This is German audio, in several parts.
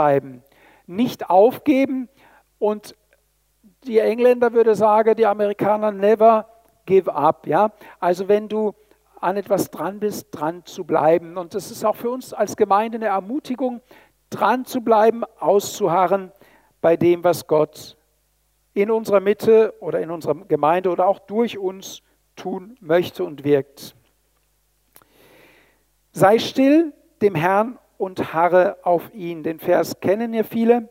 dranbleiben, nicht aufgeben und die Engländer würde sagen, die Amerikaner never give up. Ja? Also wenn du an etwas dran bist, dran zu bleiben. Und das ist auch für uns als Gemeinde eine Ermutigung, dran zu bleiben, auszuharren bei dem, was Gott in unserer Mitte oder in unserer Gemeinde oder auch durch uns tun möchte und wirkt. Sei still dem Herrn und harre auf ihn. Den Vers kennen ja viele.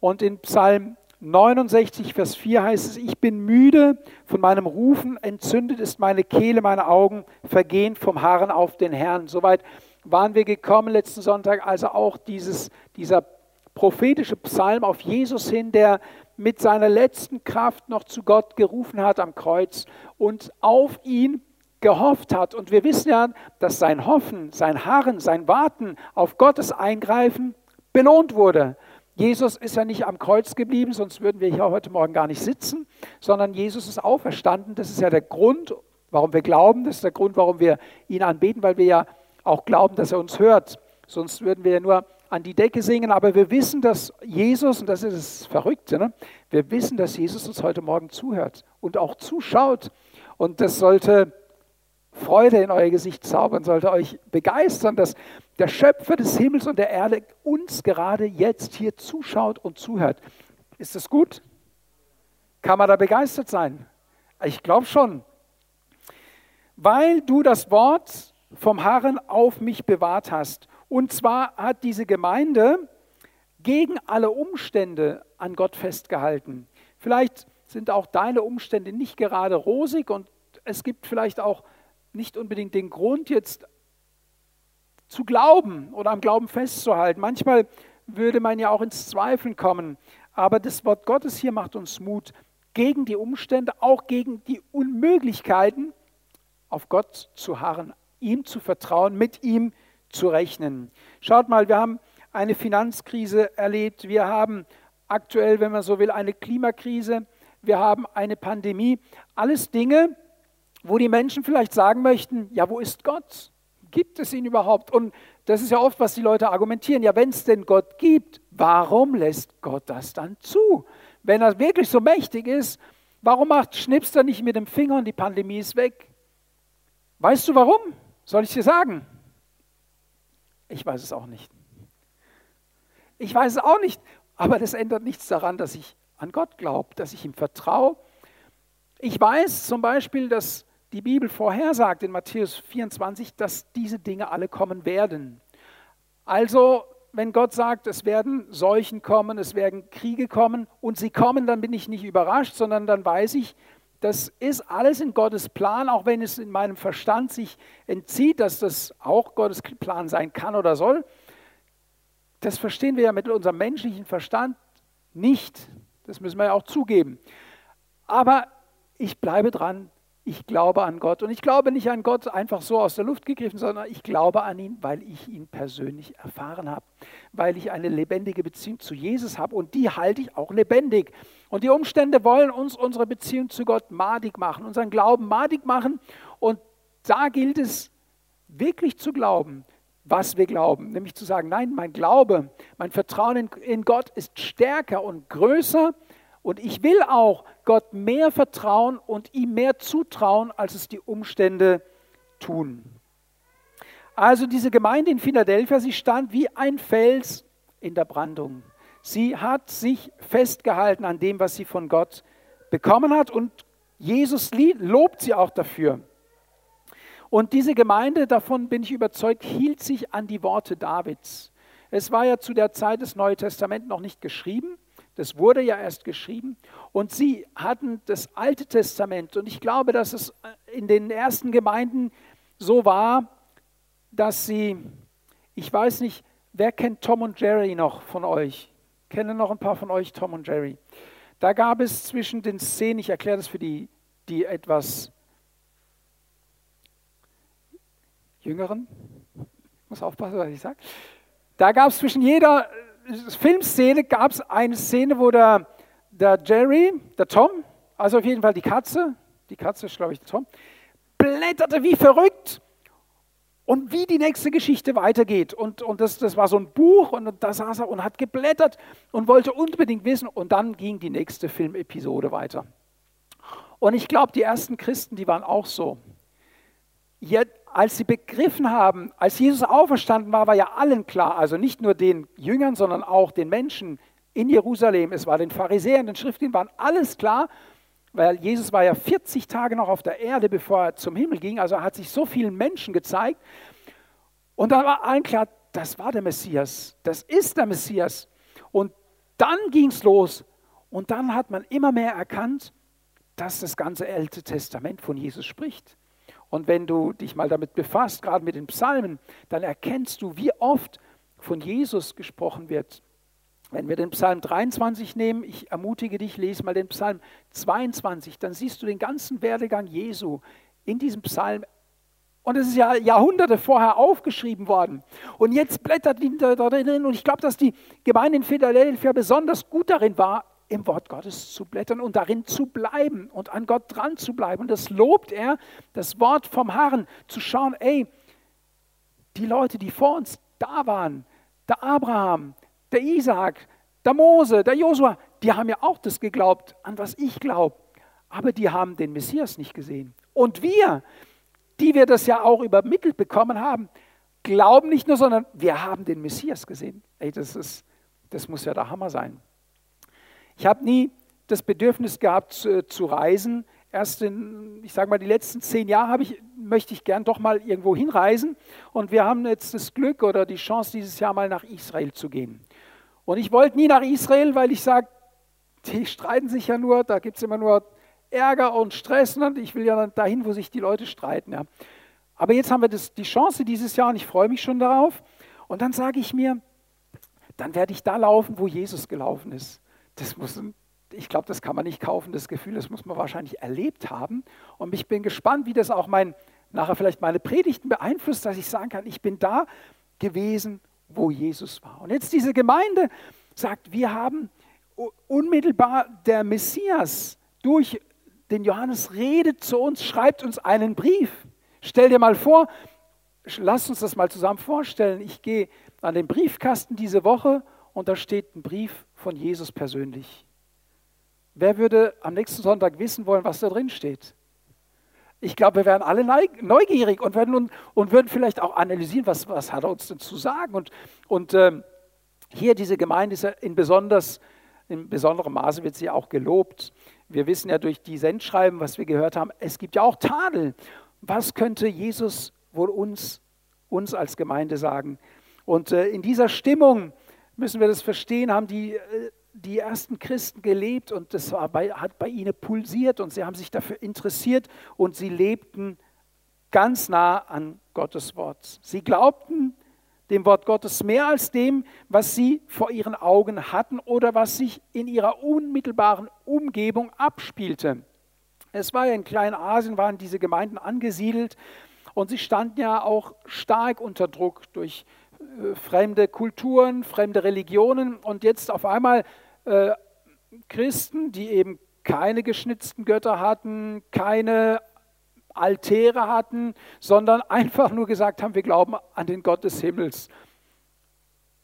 Und in Psalm 69, Vers 4 heißt es, ich bin müde von meinem Rufen, entzündet ist meine Kehle, meine Augen vergehen vom Harren auf den Herrn. Soweit waren wir gekommen letzten Sonntag, also auch dieses, dieser prophetische Psalm auf Jesus hin, der mit seiner letzten Kraft noch zu Gott gerufen hat am Kreuz und auf ihn gehofft hat. Und wir wissen ja, dass sein Hoffen, sein Harren, sein Warten auf Gottes Eingreifen belohnt wurde. Jesus ist ja nicht am Kreuz geblieben, sonst würden wir hier heute Morgen gar nicht sitzen, sondern Jesus ist auferstanden. Das ist ja der Grund, warum wir glauben. Das ist der Grund, warum wir ihn anbeten, weil wir ja auch glauben, dass er uns hört. Sonst würden wir ja nur an die Decke singen. Aber wir wissen, dass Jesus, und das ist das Verrückte, ne? wir wissen, dass Jesus uns heute Morgen zuhört und auch zuschaut. Und das sollte Freude in euer Gesicht zaubern, sollte euch begeistern, dass der Schöpfer des Himmels und der Erde uns gerade jetzt hier zuschaut und zuhört. Ist das gut? Kann man da begeistert sein? Ich glaube schon. Weil du das Wort vom Herrn auf mich bewahrt hast. Und zwar hat diese Gemeinde gegen alle Umstände an Gott festgehalten. Vielleicht sind auch deine Umstände nicht gerade rosig und es gibt vielleicht auch nicht unbedingt den Grund, jetzt zu glauben oder am Glauben festzuhalten. Manchmal würde man ja auch ins Zweifeln kommen. Aber das Wort Gottes hier macht uns Mut gegen die Umstände, auch gegen die Unmöglichkeiten, auf Gott zu harren, ihm zu vertrauen, mit ihm zu rechnen. Schaut mal, wir haben eine Finanzkrise erlebt, wir haben aktuell, wenn man so will, eine Klimakrise, wir haben eine Pandemie. Alles Dinge, wo die Menschen vielleicht sagen möchten, ja, wo ist Gott? Gibt es ihn überhaupt? Und das ist ja oft, was die Leute argumentieren. Ja, wenn es denn Gott gibt, warum lässt Gott das dann zu? Wenn er wirklich so mächtig ist, warum macht, schnippst er nicht mit dem Finger und die Pandemie ist weg? Weißt du warum? Soll ich dir sagen? Ich weiß es auch nicht. Ich weiß es auch nicht, aber das ändert nichts daran, dass ich an Gott glaube, dass ich ihm vertraue. Ich weiß zum Beispiel, dass die Bibel vorhersagt in Matthäus 24, dass diese Dinge alle kommen werden. Also, wenn Gott sagt, es werden Seuchen kommen, es werden Kriege kommen und sie kommen, dann bin ich nicht überrascht, sondern dann weiß ich, das ist alles in Gottes Plan, auch wenn es in meinem Verstand sich entzieht, dass das auch Gottes Plan sein kann oder soll. Das verstehen wir ja mit unserem menschlichen Verstand nicht. Das müssen wir ja auch zugeben. Aber ich bleibe dran, ich glaube an Gott. Und ich glaube nicht an Gott einfach so aus der Luft gegriffen, sondern ich glaube an ihn, weil ich ihn persönlich erfahren habe, weil ich eine lebendige Beziehung zu Jesus habe und die halte ich auch lebendig. Und die Umstände wollen uns unsere Beziehung zu Gott madig machen, unseren Glauben madig machen. Und da gilt es wirklich zu glauben, was wir glauben, nämlich zu sagen, nein, mein Glaube, mein Vertrauen in, Gott ist stärker und größer und ich will auch Gott mehr vertrauen und ihm mehr zutrauen, als es die Umstände tun. Also diese Gemeinde in Philadelphia, sie stand wie ein Fels in der Brandung. Sie hat sich festgehalten an dem, was sie von Gott bekommen hat und Jesus lobt sie auch dafür. Und diese Gemeinde, davon bin ich überzeugt, hielt sich an die Worte Davids. Es war ja zu der Zeit des Neuen Testaments noch nicht geschrieben, das wurde ja erst geschrieben. Und sie hatten das Alte Testament. Und ich glaube, dass es in den ersten Gemeinden so war, dass sie, ich weiß nicht, wer kennt Tom und Jerry noch von euch? Kennen noch ein paar von euch Tom und Jerry? Da gab es zwischen den Szenen, ich erkläre das für die, die etwas Jüngeren, ich muss aufpassen, was ich sage. Da gab es zwischen jeder Filmszene gab es eine Szene, wo der, der Jerry, der Tom, also auf jeden Fall die Katze, die Katze ist glaube ich der Tom, blätterte wie verrückt und wie die nächste Geschichte weitergeht. Und, und das, das war so ein Buch und da saß er und hat geblättert und wollte unbedingt wissen. Und dann ging die nächste Filmepisode weiter. Und ich glaube, die ersten Christen, die waren auch so. Jetzt, als sie begriffen haben, als Jesus auferstanden war, war ja allen klar, also nicht nur den Jüngern, sondern auch den Menschen in Jerusalem, es war den Pharisäern, den Schriftlichen, waren alles klar, weil Jesus war ja 40 Tage noch auf der Erde, bevor er zum Himmel ging, also er hat sich so vielen Menschen gezeigt. Und da war allen klar, das war der Messias, das ist der Messias. Und dann ging es los und dann hat man immer mehr erkannt, dass das ganze Alte Testament von Jesus spricht. Und wenn du dich mal damit befasst, gerade mit den Psalmen, dann erkennst du, wie oft von Jesus gesprochen wird. Wenn wir den Psalm 23 nehmen, ich ermutige dich, lese mal den Psalm 22, dann siehst du den ganzen Werdegang Jesu in diesem Psalm. Und es ist ja Jahrhunderte vorher aufgeschrieben worden. Und jetzt blättert die da drin. Und ich glaube, dass die Gemeinde in Philadelphia besonders gut darin war, im Wort Gottes zu blättern und darin zu bleiben und an Gott dran zu bleiben. Und das lobt er, das Wort vom Herrn, zu schauen, ey, die Leute, die vor uns da waren, der Abraham, der Isaac, der Mose, der Josua, die haben ja auch das geglaubt, an was ich glaube. Aber die haben den Messias nicht gesehen. Und wir, die wir das ja auch übermittelt bekommen haben, glauben nicht nur, sondern wir haben den Messias gesehen. Ey, das, ist, das muss ja der Hammer sein. Ich habe nie das Bedürfnis gehabt zu, zu reisen. Erst in, ich sage mal, die letzten zehn Jahre ich, möchte ich gern doch mal irgendwo hinreisen. Und wir haben jetzt das Glück oder die Chance, dieses Jahr mal nach Israel zu gehen. Und ich wollte nie nach Israel, weil ich sage, die streiten sich ja nur, da gibt es immer nur Ärger und Stress. Und ich will ja dann dahin, wo sich die Leute streiten. Ja. Aber jetzt haben wir das, die Chance dieses Jahr und ich freue mich schon darauf. Und dann sage ich mir, dann werde ich da laufen, wo Jesus gelaufen ist das muss, ich glaube, das kann man nicht kaufen, das Gefühl, das muss man wahrscheinlich erlebt haben. Und ich bin gespannt, wie das auch mein, nachher vielleicht meine Predigten beeinflusst, dass ich sagen kann, ich bin da gewesen, wo Jesus war. Und jetzt diese Gemeinde sagt, wir haben unmittelbar der Messias durch den Johannes redet zu uns, schreibt uns einen Brief. Stell dir mal vor, lass uns das mal zusammen vorstellen. Ich gehe an den Briefkasten diese Woche und da steht ein Brief von Jesus persönlich. Wer würde am nächsten Sonntag wissen wollen, was da drin steht? Ich glaube, wir wären alle neugierig und würden, und würden vielleicht auch analysieren, was, was hat er uns denn zu sagen. Und, und ähm, hier diese Gemeinde ist in, besonders, in besonderem Maße wird sie auch gelobt. Wir wissen ja durch die Sendschreiben, was wir gehört haben, es gibt ja auch Tadel. Was könnte Jesus wohl uns, uns als Gemeinde sagen? Und äh, in dieser Stimmung müssen wir das verstehen, haben die, äh, die ersten Christen gelebt und das bei, hat bei ihnen pulsiert und sie haben sich dafür interessiert und sie lebten ganz nah an Gottes Wort. Sie glaubten dem Wort Gottes mehr als dem, was sie vor ihren Augen hatten oder was sich in ihrer unmittelbaren Umgebung abspielte. Es war ja in Kleinasien, waren diese Gemeinden angesiedelt und sie standen ja auch stark unter Druck durch fremde Kulturen, fremde Religionen und jetzt auf einmal äh, Christen, die eben keine geschnitzten Götter hatten, keine Altäre hatten, sondern einfach nur gesagt haben, wir glauben an den Gott des Himmels.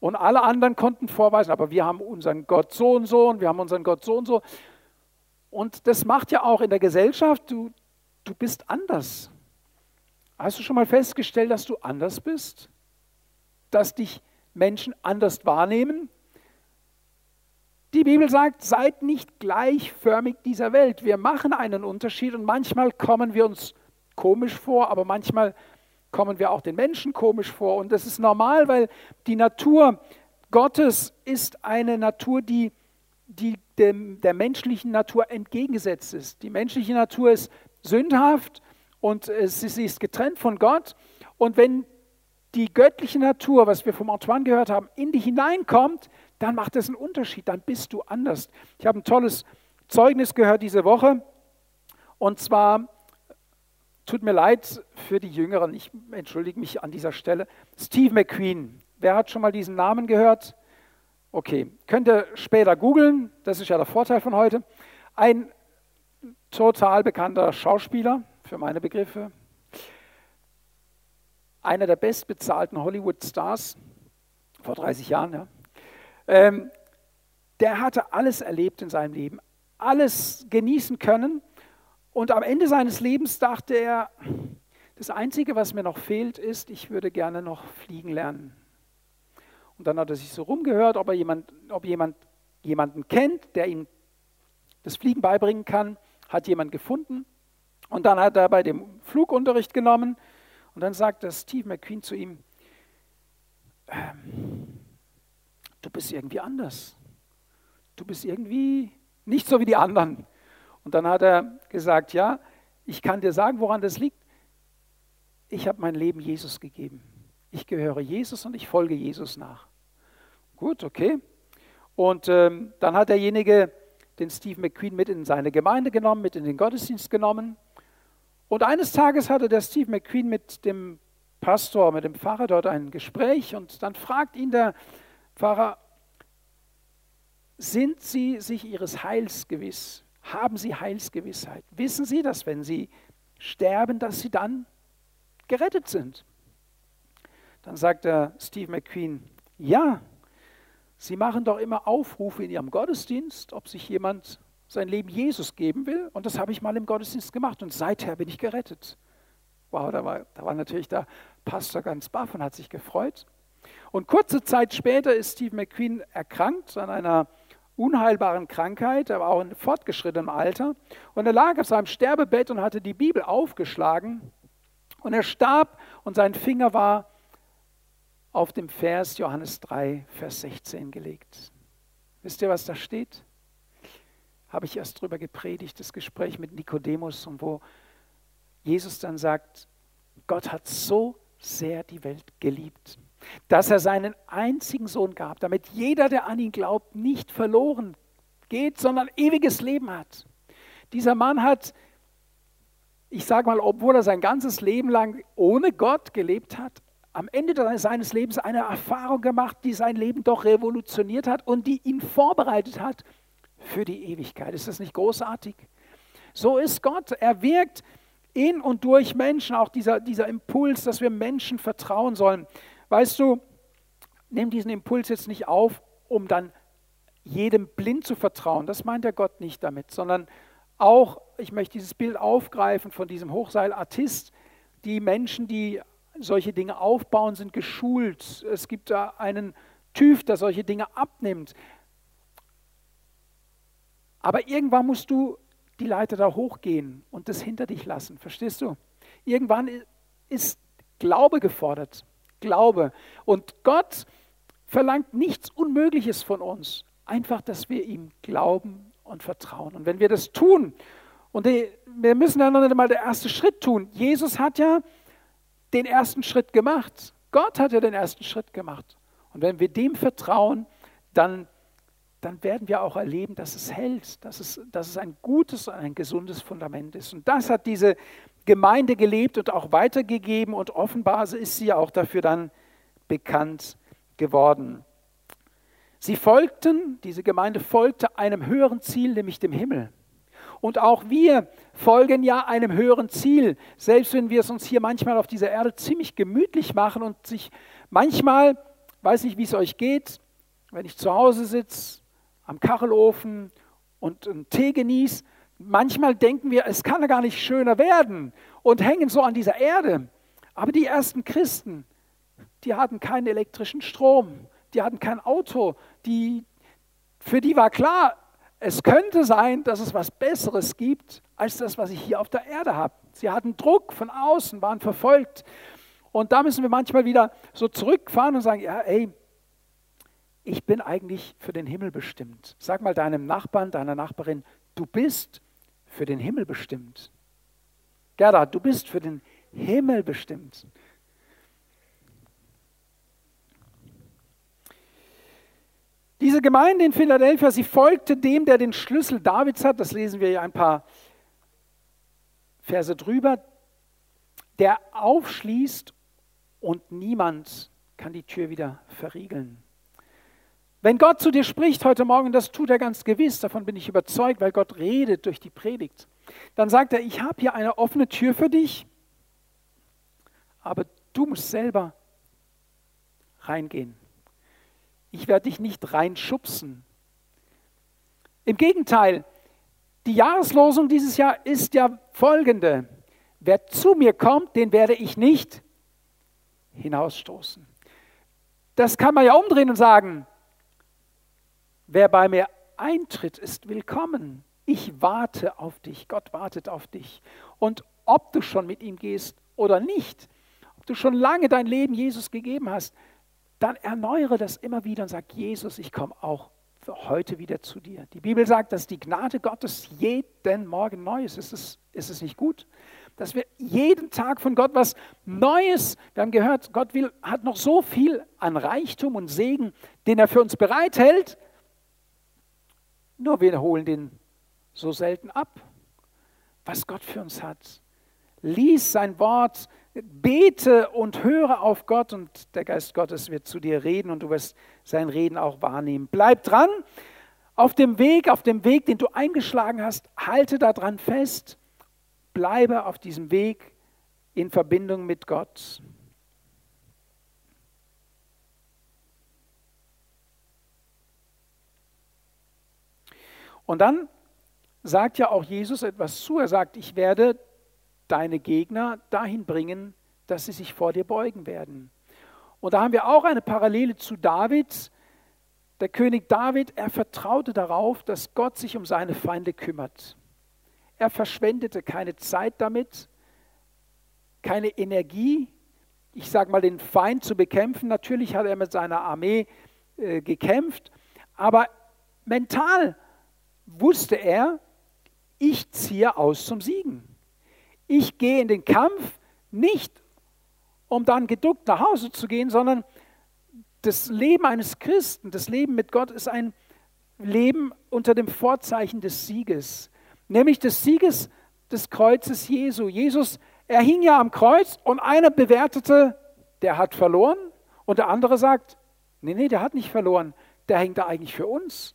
Und alle anderen konnten vorweisen, aber wir haben unseren Gott so und so und wir haben unseren Gott so und so. Und das macht ja auch in der Gesellschaft, du, du bist anders. Hast du schon mal festgestellt, dass du anders bist? Dass dich Menschen anders wahrnehmen. Die Bibel sagt, seid nicht gleichförmig dieser Welt. Wir machen einen Unterschied und manchmal kommen wir uns komisch vor, aber manchmal kommen wir auch den Menschen komisch vor. Und das ist normal, weil die Natur Gottes ist eine Natur, die, die dem, der menschlichen Natur entgegengesetzt ist. Die menschliche Natur ist sündhaft und sie ist getrennt von Gott. Und wenn die göttliche Natur, was wir vom Antoine gehört haben, in dich hineinkommt, dann macht es einen Unterschied, dann bist du anders. Ich habe ein tolles Zeugnis gehört diese Woche und zwar, tut mir leid für die Jüngeren, ich entschuldige mich an dieser Stelle, Steve McQueen. Wer hat schon mal diesen Namen gehört? Okay, könnt ihr später googeln, das ist ja der Vorteil von heute. Ein total bekannter Schauspieler, für meine Begriffe, einer der bestbezahlten Hollywood-Stars, vor 30 Jahren, ja, ähm, der hatte alles erlebt in seinem Leben, alles genießen können. Und am Ende seines Lebens dachte er, das Einzige, was mir noch fehlt, ist, ich würde gerne noch fliegen lernen. Und dann hat er sich so rumgehört, ob er jemand, ob jemand jemanden kennt, der ihm das Fliegen beibringen kann, hat jemand gefunden. Und dann hat er bei dem Flugunterricht genommen und dann sagt der Steve McQueen zu ihm, ähm, du bist irgendwie anders. Du bist irgendwie nicht so wie die anderen. Und dann hat er gesagt, ja, ich kann dir sagen, woran das liegt. Ich habe mein Leben Jesus gegeben. Ich gehöre Jesus und ich folge Jesus nach. Gut, okay. Und ähm, dann hat derjenige den Steve McQueen mit in seine Gemeinde genommen, mit in den Gottesdienst genommen. Und eines Tages hatte der Steve McQueen mit dem Pastor, mit dem Pfarrer dort ein Gespräch und dann fragt ihn der Pfarrer, sind Sie sich Ihres Heils gewiss? Haben Sie Heilsgewissheit? Wissen Sie, dass wenn Sie sterben, dass Sie dann gerettet sind? Dann sagt der Steve McQueen, ja, Sie machen doch immer Aufrufe in Ihrem Gottesdienst, ob sich jemand sein Leben Jesus geben will. Und das habe ich mal im Gottesdienst gemacht und seither bin ich gerettet. Wow, da war, da war natürlich der Pastor ganz baff und hat sich gefreut. Und kurze Zeit später ist Steve McQueen erkrankt an einer unheilbaren Krankheit. Er war auch in fortgeschrittenem Alter. Und er lag auf seinem Sterbebett und hatte die Bibel aufgeschlagen. Und er starb und sein Finger war auf dem Vers Johannes 3, Vers 16 gelegt. Wisst ihr, was da steht? Habe ich erst drüber gepredigt, das Gespräch mit Nikodemus und wo Jesus dann sagt, Gott hat so sehr die Welt geliebt, dass er seinen einzigen Sohn gab, damit jeder, der an ihn glaubt, nicht verloren geht, sondern ewiges Leben hat. Dieser Mann hat, ich sage mal, obwohl er sein ganzes Leben lang ohne Gott gelebt hat, am Ende seines Lebens eine Erfahrung gemacht, die sein Leben doch revolutioniert hat und die ihn vorbereitet hat für die Ewigkeit. Ist das nicht großartig? So ist Gott. Er wirkt in und durch Menschen, auch dieser, dieser Impuls, dass wir Menschen vertrauen sollen. Weißt du, nimm diesen Impuls jetzt nicht auf, um dann jedem blind zu vertrauen. Das meint der Gott nicht damit, sondern auch, ich möchte dieses Bild aufgreifen von diesem Hochseilartist, die Menschen, die solche Dinge aufbauen, sind geschult. Es gibt da einen TÜV, der solche Dinge abnimmt. Aber irgendwann musst du die Leiter da hochgehen und das hinter dich lassen. Verstehst du? Irgendwann ist Glaube gefordert. Glaube. Und Gott verlangt nichts Unmögliches von uns. Einfach, dass wir ihm glauben und vertrauen. Und wenn wir das tun, und wir müssen ja noch einmal der erste Schritt tun. Jesus hat ja den ersten Schritt gemacht. Gott hat ja den ersten Schritt gemacht. Und wenn wir dem vertrauen, dann, dann werden wir auch erleben, dass es hält, dass es, dass es ein gutes und ein gesundes Fundament ist. Und das hat diese Gemeinde gelebt und auch weitergegeben und offenbar ist sie auch dafür dann bekannt geworden. Sie folgten, diese Gemeinde folgte einem höheren Ziel, nämlich dem Himmel. Und auch wir folgen ja einem höheren Ziel, selbst wenn wir es uns hier manchmal auf dieser Erde ziemlich gemütlich machen und sich manchmal, weiß nicht, wie es euch geht, wenn ich zu Hause sitze, am Kachelofen und einen Tee genieße, manchmal denken wir, es kann ja gar nicht schöner werden und hängen so an dieser Erde. Aber die ersten Christen, die hatten keinen elektrischen Strom, die hatten kein Auto, die, für die war klar, es könnte sein, dass es was Besseres gibt als das, was ich hier auf der Erde habe. Sie hatten Druck von außen, waren verfolgt. Und da müssen wir manchmal wieder so zurückfahren und sagen, ja, ey, ich bin eigentlich für den Himmel bestimmt. Sag mal deinem Nachbarn, deiner Nachbarin, du bist für den Himmel bestimmt. Gerda, du bist für den Himmel bestimmt. Diese Gemeinde in Philadelphia, sie folgte dem, der den Schlüssel Davids hat. Das lesen wir ja ein paar Verse drüber. Der aufschließt und niemand kann die Tür wieder verriegeln. Wenn Gott zu dir spricht heute Morgen, das tut er ganz gewiss, davon bin ich überzeugt, weil Gott redet durch die Predigt, dann sagt er, ich habe hier eine offene Tür für dich, aber du musst selber reingehen. Ich werde dich nicht reinschubsen. Im Gegenteil, die Jahreslosung dieses Jahr ist ja folgende. Wer zu mir kommt, den werde ich nicht hinausstoßen. Das kann man ja umdrehen und sagen, wer bei mir eintritt, ist willkommen. Ich warte auf dich. Gott wartet auf dich. Und ob du schon mit ihm gehst oder nicht, ob du schon lange dein Leben Jesus gegeben hast, dann erneuere das immer wieder und sag, Jesus, ich komme auch für heute wieder zu dir. Die Bibel sagt, dass die Gnade Gottes jeden Morgen neu ist. Ist es, ist es nicht gut? Dass wir jeden Tag von Gott was Neues, wir haben gehört, Gott will, hat noch so viel an Reichtum und Segen, den er für uns bereithält. Nur wir holen den so selten ab, was Gott für uns hat. Lies sein Wort, bete und höre auf Gott und der Geist Gottes wird zu dir reden und du wirst sein Reden auch wahrnehmen. Bleib dran auf dem Weg, auf dem Weg, den du eingeschlagen hast, halte daran fest, bleibe auf diesem Weg in Verbindung mit Gott. Und dann sagt ja auch Jesus etwas zu. Er sagt, ich werde deine Gegner dahin bringen, dass sie sich vor dir beugen werden. Und da haben wir auch eine Parallele zu David. Der König David, er vertraute darauf, dass Gott sich um seine Feinde kümmert. Er verschwendete keine Zeit damit, keine Energie, ich sage mal, den Feind zu bekämpfen. Natürlich hat er mit seiner Armee äh, gekämpft, aber mental wusste er, ich ziehe aus zum Siegen. Ich gehe in den Kampf nicht, um dann geduckt nach Hause zu gehen, sondern das Leben eines Christen, das Leben mit Gott ist ein Leben unter dem Vorzeichen des Sieges, nämlich des Sieges des Kreuzes Jesu. Jesus, er hing ja am Kreuz und einer bewertete, der hat verloren und der andere sagt, nee, nee, der hat nicht verloren, der hängt da eigentlich für uns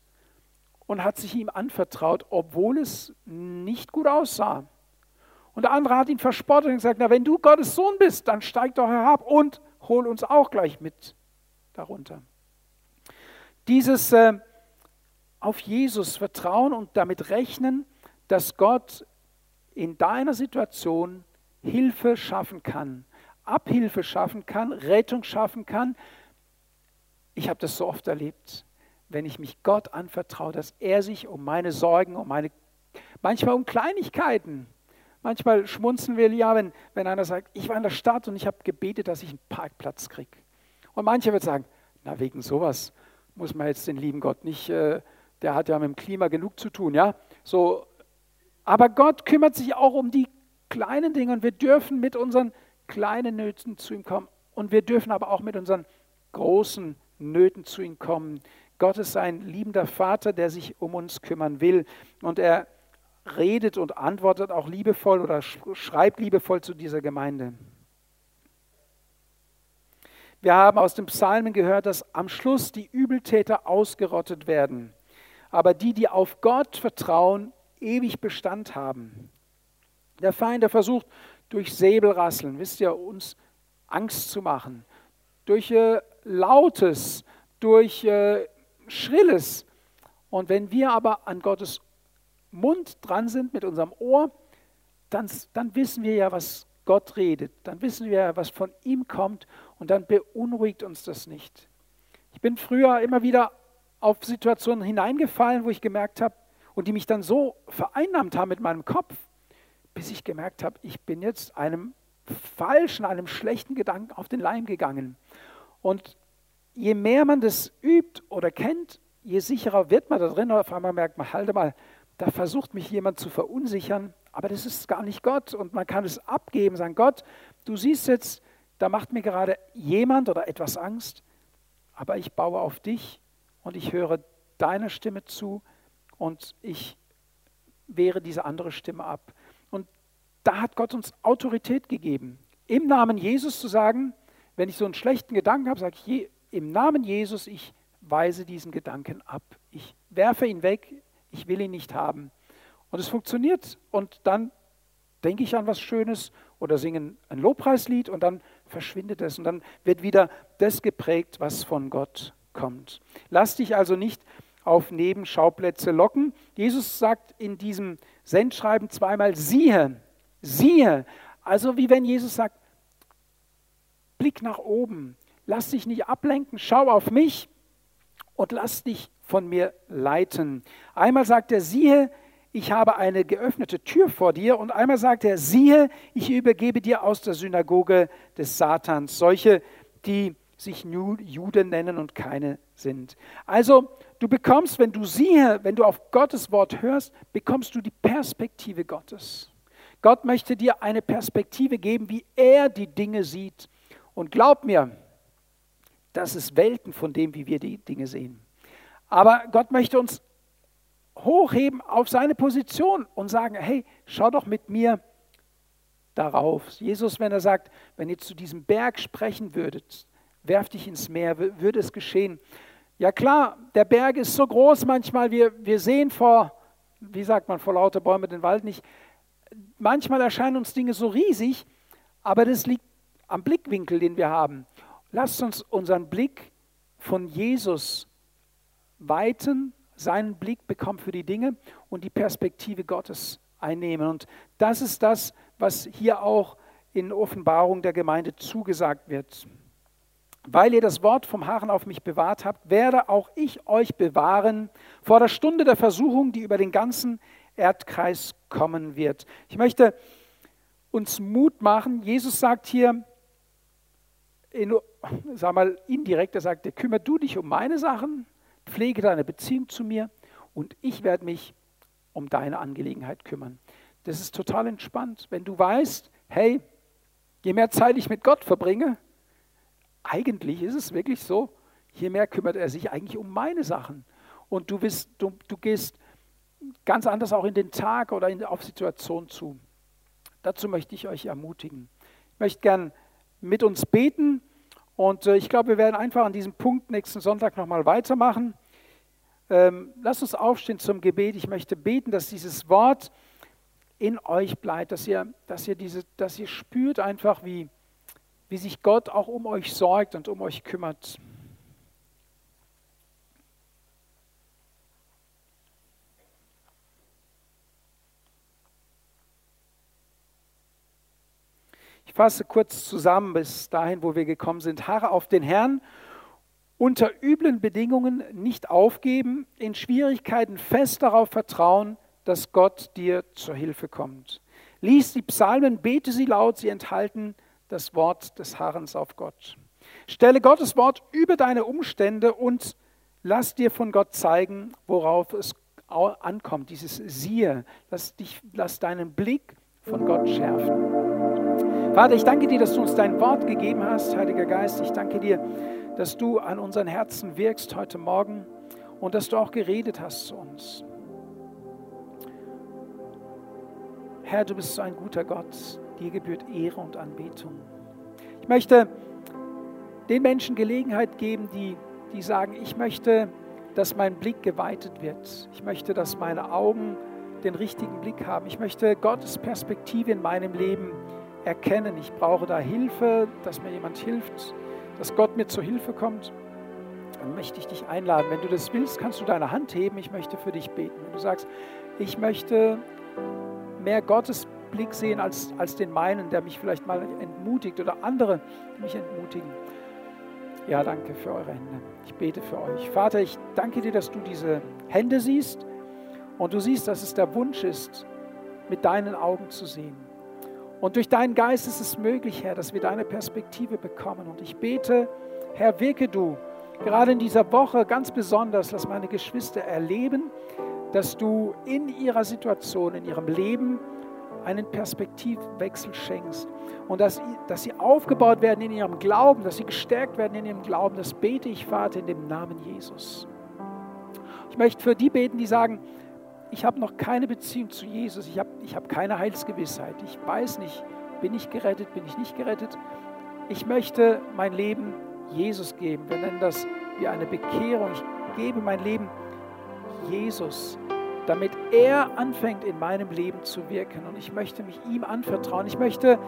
und hat sich ihm anvertraut, obwohl es nicht gut aussah. Und der andere hat ihn verspottet und gesagt, na, wenn du Gottes Sohn bist, dann steig doch herab und hol uns auch gleich mit darunter. Dieses äh, auf Jesus vertrauen und damit rechnen, dass Gott in deiner Situation Hilfe schaffen kann, Abhilfe schaffen kann, Rettung schaffen kann. Ich habe das so oft erlebt, wenn ich mich Gott anvertraue, dass er sich um meine Sorgen, um meine, manchmal um Kleinigkeiten, Manchmal schmunzeln wir ja, wenn, wenn einer sagt, ich war in der Stadt und ich habe gebetet, dass ich einen Parkplatz kriege. Und manche wird sagen, na wegen sowas muss man jetzt den lieben Gott nicht, äh, der hat ja mit dem Klima genug zu tun, ja. So, aber Gott kümmert sich auch um die kleinen Dinge und wir dürfen mit unseren kleinen Nöten zu ihm kommen und wir dürfen aber auch mit unseren großen Nöten zu ihm kommen. Gott ist ein liebender Vater, der sich um uns kümmern will und er redet und antwortet auch liebevoll oder schreibt liebevoll zu dieser Gemeinde. Wir haben aus den Psalmen gehört, dass am Schluss die Übeltäter ausgerottet werden, aber die, die auf Gott vertrauen, ewig Bestand haben. Der Feind, der versucht durch Säbelrasseln, wisst ihr, uns Angst zu machen, durch äh, Lautes, durch äh, Schrilles. Und wenn wir aber an Gottes Mund dran sind, mit unserem Ohr, dann, dann wissen wir ja, was Gott redet. Dann wissen wir ja, was von ihm kommt und dann beunruhigt uns das nicht. Ich bin früher immer wieder auf Situationen hineingefallen, wo ich gemerkt habe, und die mich dann so vereinnahmt haben mit meinem Kopf, bis ich gemerkt habe, ich bin jetzt einem falschen, einem schlechten Gedanken auf den Leim gegangen. Und je mehr man das übt oder kennt, je sicherer wird man da drin. Und auf einmal merkt man, halte mal, da versucht mich jemand zu verunsichern, aber das ist gar nicht Gott und man kann es abgeben, sagen, Gott, du siehst jetzt, da macht mir gerade jemand oder etwas Angst, aber ich baue auf dich und ich höre deiner Stimme zu und ich wehre diese andere Stimme ab. Und da hat Gott uns Autorität gegeben, im Namen Jesus zu sagen, wenn ich so einen schlechten Gedanken habe, sage ich, im Namen Jesus, ich weise diesen Gedanken ab. Ich werfe ihn weg, ich will ihn nicht haben. Und es funktioniert. Und dann denke ich an was Schönes oder singe ein Lobpreislied und dann verschwindet es und dann wird wieder das geprägt, was von Gott kommt. Lass dich also nicht auf Nebenschauplätze locken. Jesus sagt in diesem Sendschreiben zweimal, siehe, siehe. Also wie wenn Jesus sagt, Blick nach oben, lass dich nicht ablenken, schau auf mich und lass dich von mir leiten. Einmal sagt er, siehe, ich habe eine geöffnete Tür vor dir. Und einmal sagt er, siehe, ich übergebe dir aus der Synagoge des Satans solche, die sich Juden nennen und keine sind. Also du bekommst, wenn du siehe, wenn du auf Gottes Wort hörst, bekommst du die Perspektive Gottes. Gott möchte dir eine Perspektive geben, wie er die Dinge sieht. Und glaub mir, das ist Welten von dem, wie wir die Dinge sehen. Aber Gott möchte uns hochheben auf seine Position und sagen, hey, schau doch mit mir darauf. Jesus, wenn er sagt, wenn ihr zu diesem Berg sprechen würdet, werft dich ins Meer, würde es geschehen. Ja klar, der Berg ist so groß manchmal, wir, wir sehen vor, wie sagt man, vor lauter Bäume den Wald nicht. Manchmal erscheinen uns Dinge so riesig, aber das liegt am Blickwinkel, den wir haben. Lasst uns unseren Blick von Jesus weiten, seinen Blick bekommen für die Dinge und die Perspektive Gottes einnehmen. Und das ist das, was hier auch in Offenbarung der Gemeinde zugesagt wird. Weil ihr das Wort vom Herrn auf mich bewahrt habt, werde auch ich euch bewahren vor der Stunde der Versuchung, die über den ganzen Erdkreis kommen wird. Ich möchte uns Mut machen. Jesus sagt hier, in, sag mal indirekt, er sagt, kümmere du dich um meine Sachen, pflege deine Beziehung zu mir und ich werde mich um deine Angelegenheit kümmern. Das ist total entspannt, wenn du weißt, hey, je mehr Zeit ich mit Gott verbringe, eigentlich ist es wirklich so, je mehr kümmert er sich eigentlich um meine Sachen. Und du, bist, du, du gehst ganz anders auch in den Tag oder in, auf Situationen zu. Dazu möchte ich euch ermutigen. Ich möchte gern mit uns beten und äh, ich glaube, wir werden einfach an diesem Punkt nächsten Sonntag nochmal weitermachen. Ähm, lasst uns aufstehen zum Gebet. Ich möchte beten, dass dieses Wort in euch bleibt, dass ihr, dass ihr, diese, dass ihr spürt einfach, wie, wie sich Gott auch um euch sorgt und um euch kümmert. Fasse kurz zusammen bis dahin, wo wir gekommen sind. Harre auf den Herrn, unter üblen Bedingungen nicht aufgeben, in Schwierigkeiten fest darauf vertrauen, dass Gott dir zur Hilfe kommt. Lies die Psalmen, bete sie laut, sie enthalten das Wort des Herrn auf Gott. Stelle Gottes Wort über deine Umstände und lass dir von Gott zeigen, worauf es ankommt. Dieses Siehe, lass, dich, lass deinen Blick von Gott schärfen. Vater, ich danke dir, dass du uns dein Wort gegeben hast, Heiliger Geist. Ich danke dir, dass du an unseren Herzen wirkst heute Morgen und dass du auch geredet hast zu uns. Herr, du bist so ein guter Gott. Dir gebührt Ehre und Anbetung. Ich möchte den Menschen Gelegenheit geben, die, die sagen, ich möchte, dass mein Blick geweitet wird. Ich möchte, dass meine Augen den richtigen Blick haben. Ich möchte Gottes Perspektive in meinem Leben erkennen. Ich brauche da Hilfe, dass mir jemand hilft, dass Gott mir zur Hilfe kommt. Dann möchte ich dich einladen. Wenn du das willst, kannst du deine Hand heben. Ich möchte für dich beten. Wenn du sagst, ich möchte mehr Gottes Blick sehen als, als den meinen, der mich vielleicht mal entmutigt oder andere, die mich entmutigen. Ja, danke für eure Hände. Ich bete für euch. Vater, ich danke dir, dass du diese Hände siehst und du siehst, dass es der Wunsch ist, mit deinen Augen zu sehen. Und durch deinen Geist ist es möglich, Herr, dass wir deine Perspektive bekommen. Und ich bete, Herr, wirke du gerade in dieser Woche ganz besonders, dass meine Geschwister erleben, dass du in ihrer Situation, in ihrem Leben einen Perspektivwechsel schenkst und dass, dass sie aufgebaut werden in ihrem Glauben, dass sie gestärkt werden in ihrem Glauben. Das bete ich, Vater, in dem Namen Jesus. Ich möchte für die beten, die sagen, ich habe noch keine Beziehung zu Jesus, ich habe ich hab keine Heilsgewissheit, ich weiß nicht, bin ich gerettet, bin ich nicht gerettet. Ich möchte mein Leben Jesus geben. Wir nennen das wie eine Bekehrung. Ich gebe mein Leben Jesus damit er anfängt in meinem Leben zu wirken. Und ich möchte mich ihm anvertrauen. Ich möchte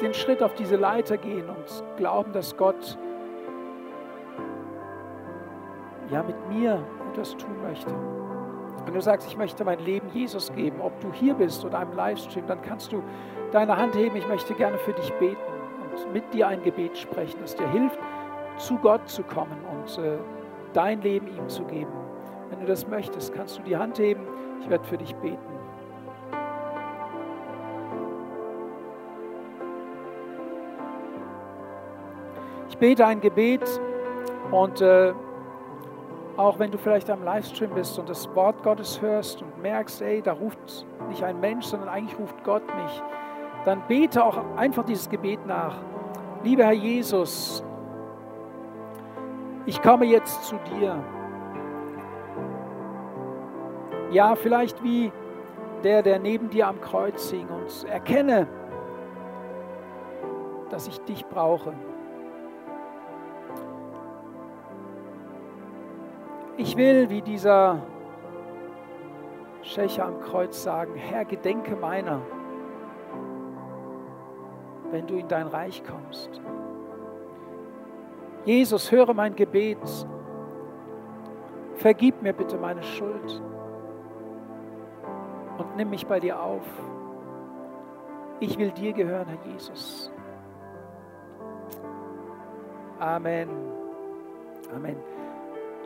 den Schritt auf diese Leiter gehen und glauben, dass Gott ja mit mir etwas tun möchte. Wenn du sagst, ich möchte mein Leben Jesus geben, ob du hier bist oder einem Livestream, dann kannst du deine Hand heben. Ich möchte gerne für dich beten und mit dir ein Gebet sprechen, das dir hilft, zu Gott zu kommen und äh, dein Leben ihm zu geben. Wenn du das möchtest, kannst du die Hand heben. Ich werde für dich beten. Ich bete ein Gebet und äh, auch wenn du vielleicht am Livestream bist und das Wort Gottes hörst und merkst, ey, da ruft nicht ein Mensch, sondern eigentlich ruft Gott mich, dann bete auch einfach dieses Gebet nach. Lieber Herr Jesus, ich komme jetzt zu dir. Ja, vielleicht wie der, der neben dir am Kreuz hing und erkenne, dass ich dich brauche. Ich will, wie dieser Schächer am Kreuz sagen, Herr, gedenke meiner, wenn du in dein Reich kommst. Jesus, höre mein Gebet. Vergib mir bitte meine Schuld und nimm mich bei dir auf. Ich will dir gehören, Herr Jesus. Amen. Amen.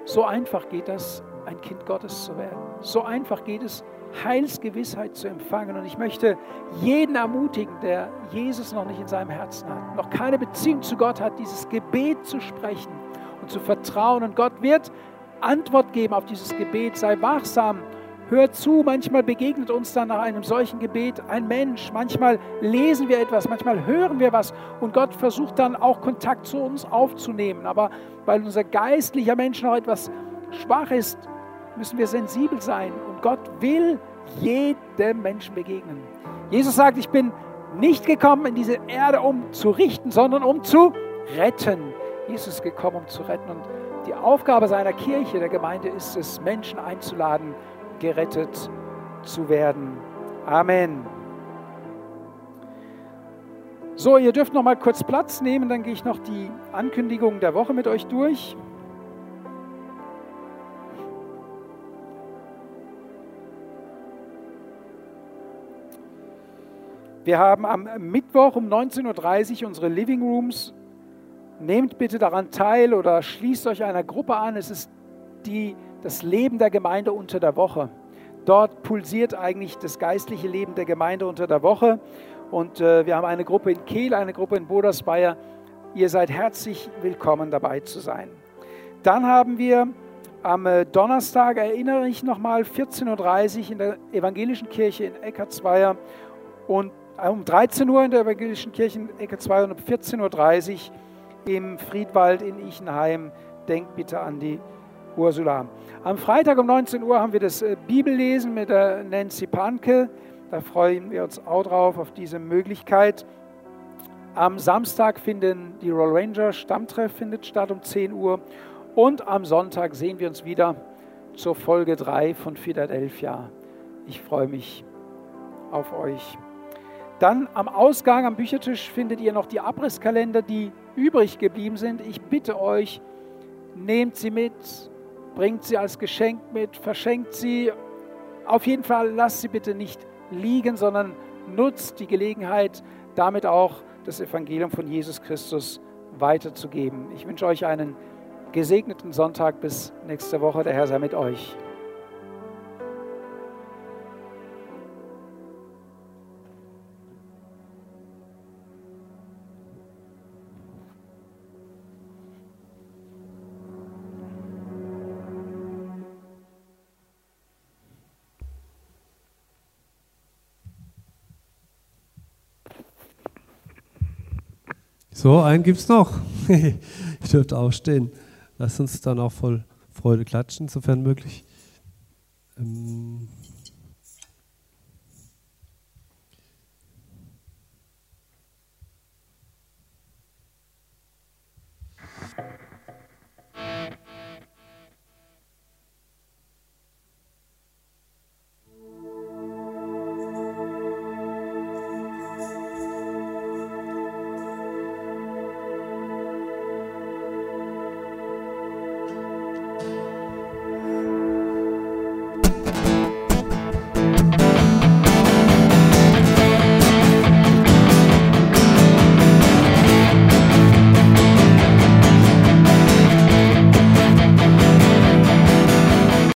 So einfach geht das, ein Kind Gottes zu werden. So einfach geht es, Heilsgewissheit zu empfangen. Und ich möchte jeden ermutigen, der Jesus noch nicht in seinem Herzen hat, noch keine Beziehung zu Gott hat, dieses Gebet zu sprechen und zu vertrauen. Und Gott wird Antwort geben auf dieses Gebet. Sei wachsam Hör zu, manchmal begegnet uns dann nach einem solchen Gebet ein Mensch, manchmal lesen wir etwas, manchmal hören wir was und Gott versucht dann auch Kontakt zu uns aufzunehmen. Aber weil unser geistlicher Mensch noch etwas schwach ist, müssen wir sensibel sein und Gott will jedem Menschen begegnen. Jesus sagt, ich bin nicht gekommen in diese Erde, um zu richten, sondern um zu retten. Jesus ist gekommen, um zu retten. Und die Aufgabe seiner Kirche, der Gemeinde, ist es, Menschen einzuladen, gerettet zu werden. Amen. So, ihr dürft noch mal kurz Platz nehmen, dann gehe ich noch die Ankündigungen der Woche mit euch durch. Wir haben am Mittwoch um 19.30 Uhr unsere Living Rooms. Nehmt bitte daran teil oder schließt euch einer Gruppe an. Es ist die das Leben der Gemeinde unter der Woche. Dort pulsiert eigentlich das geistliche Leben der Gemeinde unter der Woche. Und äh, wir haben eine Gruppe in Kehl, eine Gruppe in Bodersbayer. Ihr seid herzlich willkommen dabei zu sein. Dann haben wir am äh, Donnerstag, erinnere ich nochmal, 14.30 Uhr in der Evangelischen Kirche in Eckartsweier und äh, um 13 Uhr in der Evangelischen Kirche in Eckartsweier und um 14.30 Uhr im Friedwald in Ichenheim. Denkt bitte an die Ursula. Am Freitag um 19 Uhr haben wir das äh, Bibellesen mit der Nancy Panke. Da freuen wir uns auch drauf, auf diese Möglichkeit. Am Samstag finden die Roll Ranger Stammtreff findet statt um 10 Uhr. Und am Sonntag sehen wir uns wieder zur Folge 3 von Philadelphia. Ich freue mich auf euch. Dann am Ausgang am Büchertisch findet ihr noch die Abrisskalender, die übrig geblieben sind. Ich bitte euch, nehmt sie mit, bringt sie als Geschenk mit, verschenkt sie. Auf jeden Fall lasst sie bitte nicht liegen, sondern nutzt die Gelegenheit, damit auch das Evangelium von Jesus Christus weiterzugeben. Ich wünsche euch einen gesegneten Sonntag bis nächste Woche. Der Herr sei mit euch. So, einen gibt es noch. ich dürfte aufstehen. Lass uns dann auch voll Freude klatschen, sofern möglich. Ähm